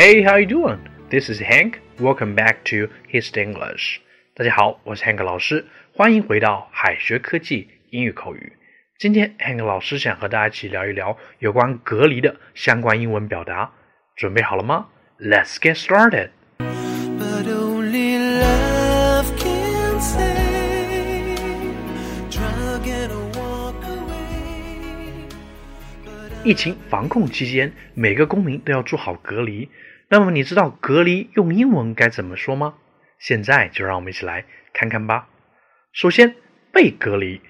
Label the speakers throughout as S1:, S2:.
S1: Hey, how you doing? This is Hank. Welcome back to His English. 大家好，我是 Hank 老师，欢迎回到海学科技英语口语。今天 Hank 老师想和大家一起聊一聊有关隔离的相关英文表达，准备好了吗？Let's get started. 疫情防控期间，每个公民都要做好隔离。那么，你知道隔离用英文该怎么说吗？现在就让我们一起来看看吧。首先，被隔离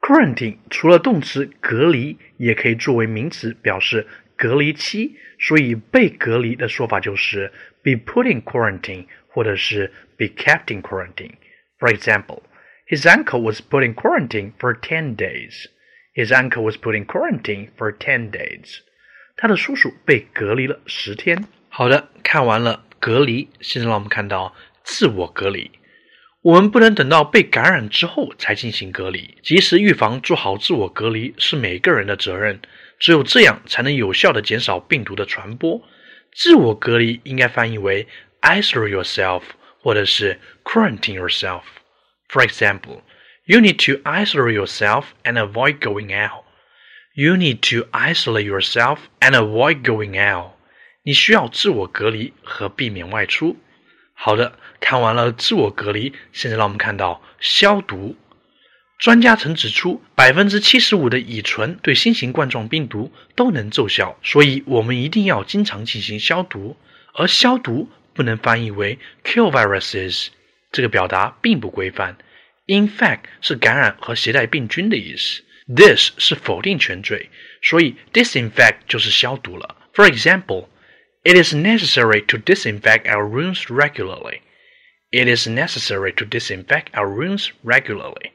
S1: （quarantine） 除了动词隔离，也可以作为名词表示隔离期。所以，被隔离的说法就是 be put in quarantine，或者是 be kept in quarantine。For example, his uncle was put in quarantine for ten days. His uncle was put in quarantine for ten days. 他的叔叔被隔离了十天。好的，看完了隔离，现在让我们看到自我隔离。我们不能等到被感染之后才进行隔离，及时预防，做好自我隔离是每个人的责任。只有这样，才能有效的减少病毒的传播。自我隔离应该翻译为 isolate yourself，或者是 quarantine yourself。For example. You need to isolate yourself and avoid going out. You need to isolate yourself and avoid going out. 你需要自我隔离和避免外出。好的，看完了自我隔离，现在让我们看到消毒。专家曾指出，百分之七十五的乙醇对新型冠状病毒都能奏效，所以我们一定要经常进行消毒。而消毒不能翻译为 kill viruses，这个表达并不规范。Infect 是感染和携带病菌的意思，this 是否定前缀，所以 disinfect 就是消毒了。For example, it is necessary to disinfect our rooms regularly. It is necessary to disinfect our rooms regularly.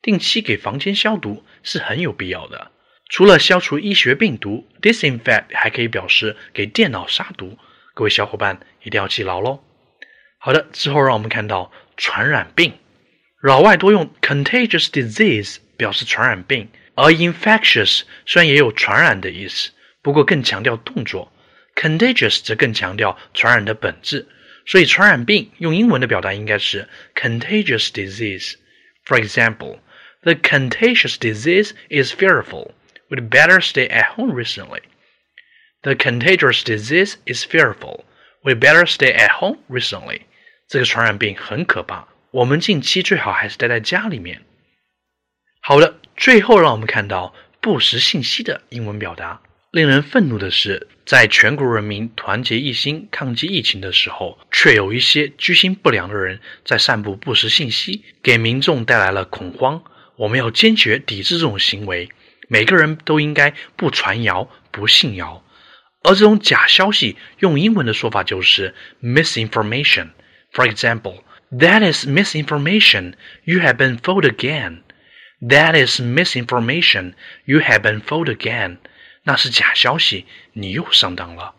S1: 定期给房间消毒是很有必要的。除了消除医学病毒，disinfect 还可以表示给电脑杀毒。各位小伙伴一定要记牢喽。好的，之后让我们看到传染病。老外多用 contagious disease 表示传染病，而 infectious 虽然也有传染的意思，不过更强调动作；contagious 则更强调传染的本质。所以传染病用英文的表达应该是 contagious disease。For example, the contagious disease is fearful. We'd better stay at home recently. The contagious disease is fearful. We'd better stay at home recently. 这个传染病很可怕。我们近期最好还是待在家里面。好的，最后让我们看到不实信息的英文表达。令人愤怒的是，在全国人民团结一心抗击疫情的时候，却有一些居心不良的人在散布不实信息，给民众带来了恐慌。我们要坚决抵制这种行为。每个人都应该不传谣、不信谣。而这种假消息，用英文的说法就是 misinformation。For example。That is misinformation. You have been fooled again. That is misinformation. You have been fooled again. 那是假消息，你又上当了。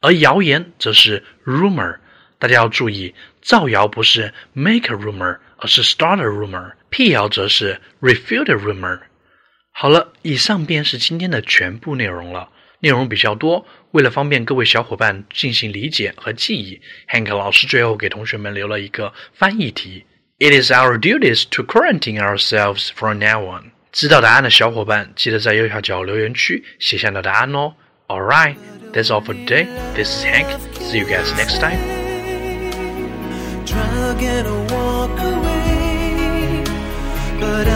S1: 而谣言则是 rumor。大家要注意，造谣不是 make a rumor，而是 start a rumor。辟谣则是 refute a rumor。好了，以上便是今天的全部内容了。内容比较多，为了方便各位小伙伴进行理解和记忆，Hank 老师最后给同学们留了一个翻译题：It is our duties to quarantine ourselves from now on。知道答案的小伙伴，记得在右下角留言区写下你的答案哦。All right, that's all for today. This is Hank. See you guys next time. But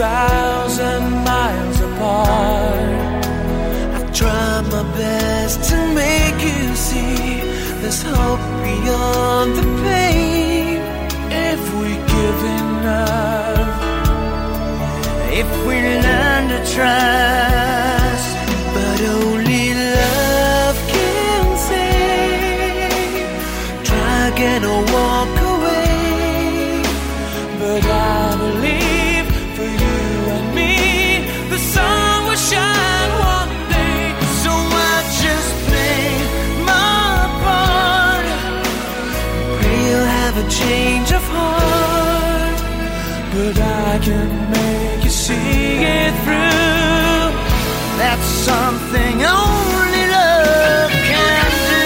S1: thousand miles apart I've tried my best to make you see there's hope beyond the pain if we give enough. If we learn to trust, but only love can save. Try again I can make you see it through. That's something only love can do.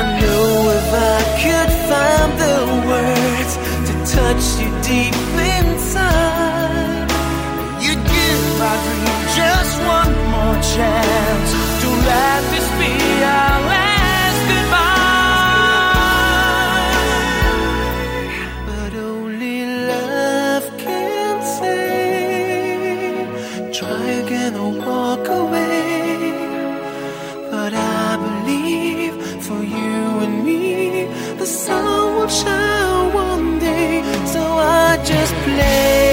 S1: I know if I could find the words to touch you
S2: deep I dream just one more chance to let this be our last goodbye. But only love can. Try again or walk away. But I believe for you and me, the sun will shine one day. So I just play.